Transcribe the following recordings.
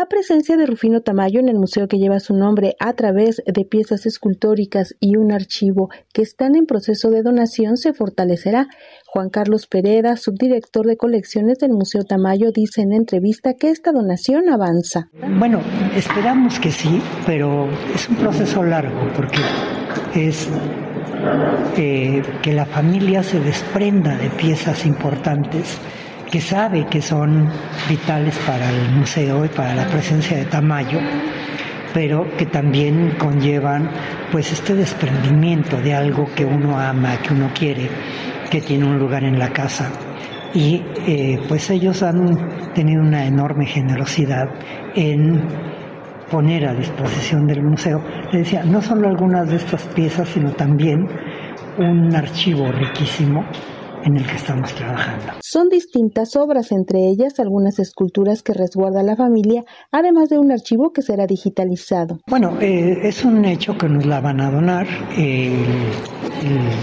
La presencia de Rufino Tamayo en el museo que lleva su nombre a través de piezas escultóricas y un archivo que están en proceso de donación se fortalecerá. Juan Carlos Pereda, subdirector de colecciones del Museo Tamayo, dice en entrevista que esta donación avanza. Bueno, esperamos que sí, pero es un proceso largo porque es eh, que la familia se desprenda de piezas importantes que sabe que son vitales para el museo y para la presencia de Tamayo, pero que también conllevan pues este desprendimiento de algo que uno ama, que uno quiere, que tiene un lugar en la casa. Y eh, pues ellos han tenido una enorme generosidad en poner a disposición del museo, le decía, no solo algunas de estas piezas, sino también un archivo riquísimo en el que estamos trabajando. Son distintas obras, entre ellas algunas esculturas que resguarda la familia, además de un archivo que será digitalizado. Bueno, eh, es un hecho que nos la van a donar. el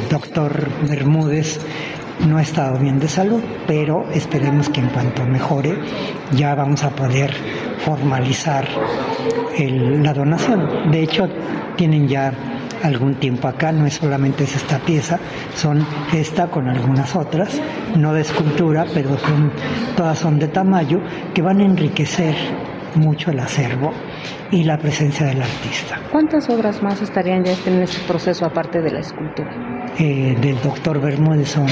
doctor Bermúdez no ha estado bien de salud, pero esperemos que en cuanto mejore ya vamos a poder formalizar la donación. De hecho, tienen ya algún tiempo acá, no es solamente es esta pieza, son esta con algunas otras, no de escultura, pero son, todas son de tamaño, que van a enriquecer mucho el acervo y la presencia del artista. ¿Cuántas obras más estarían ya en este proceso aparte de la escultura? Eh, del doctor Bermúdez son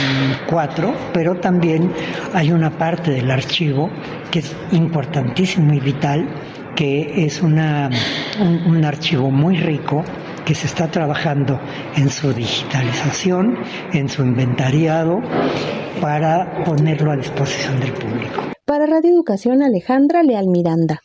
cuatro, pero también hay una parte del archivo que es importantísimo y vital, que es una, un archivo muy rico que se está trabajando en su digitalización, en su inventariado, para ponerlo a disposición del público. Para Radio Educación, Alejandra Leal Miranda.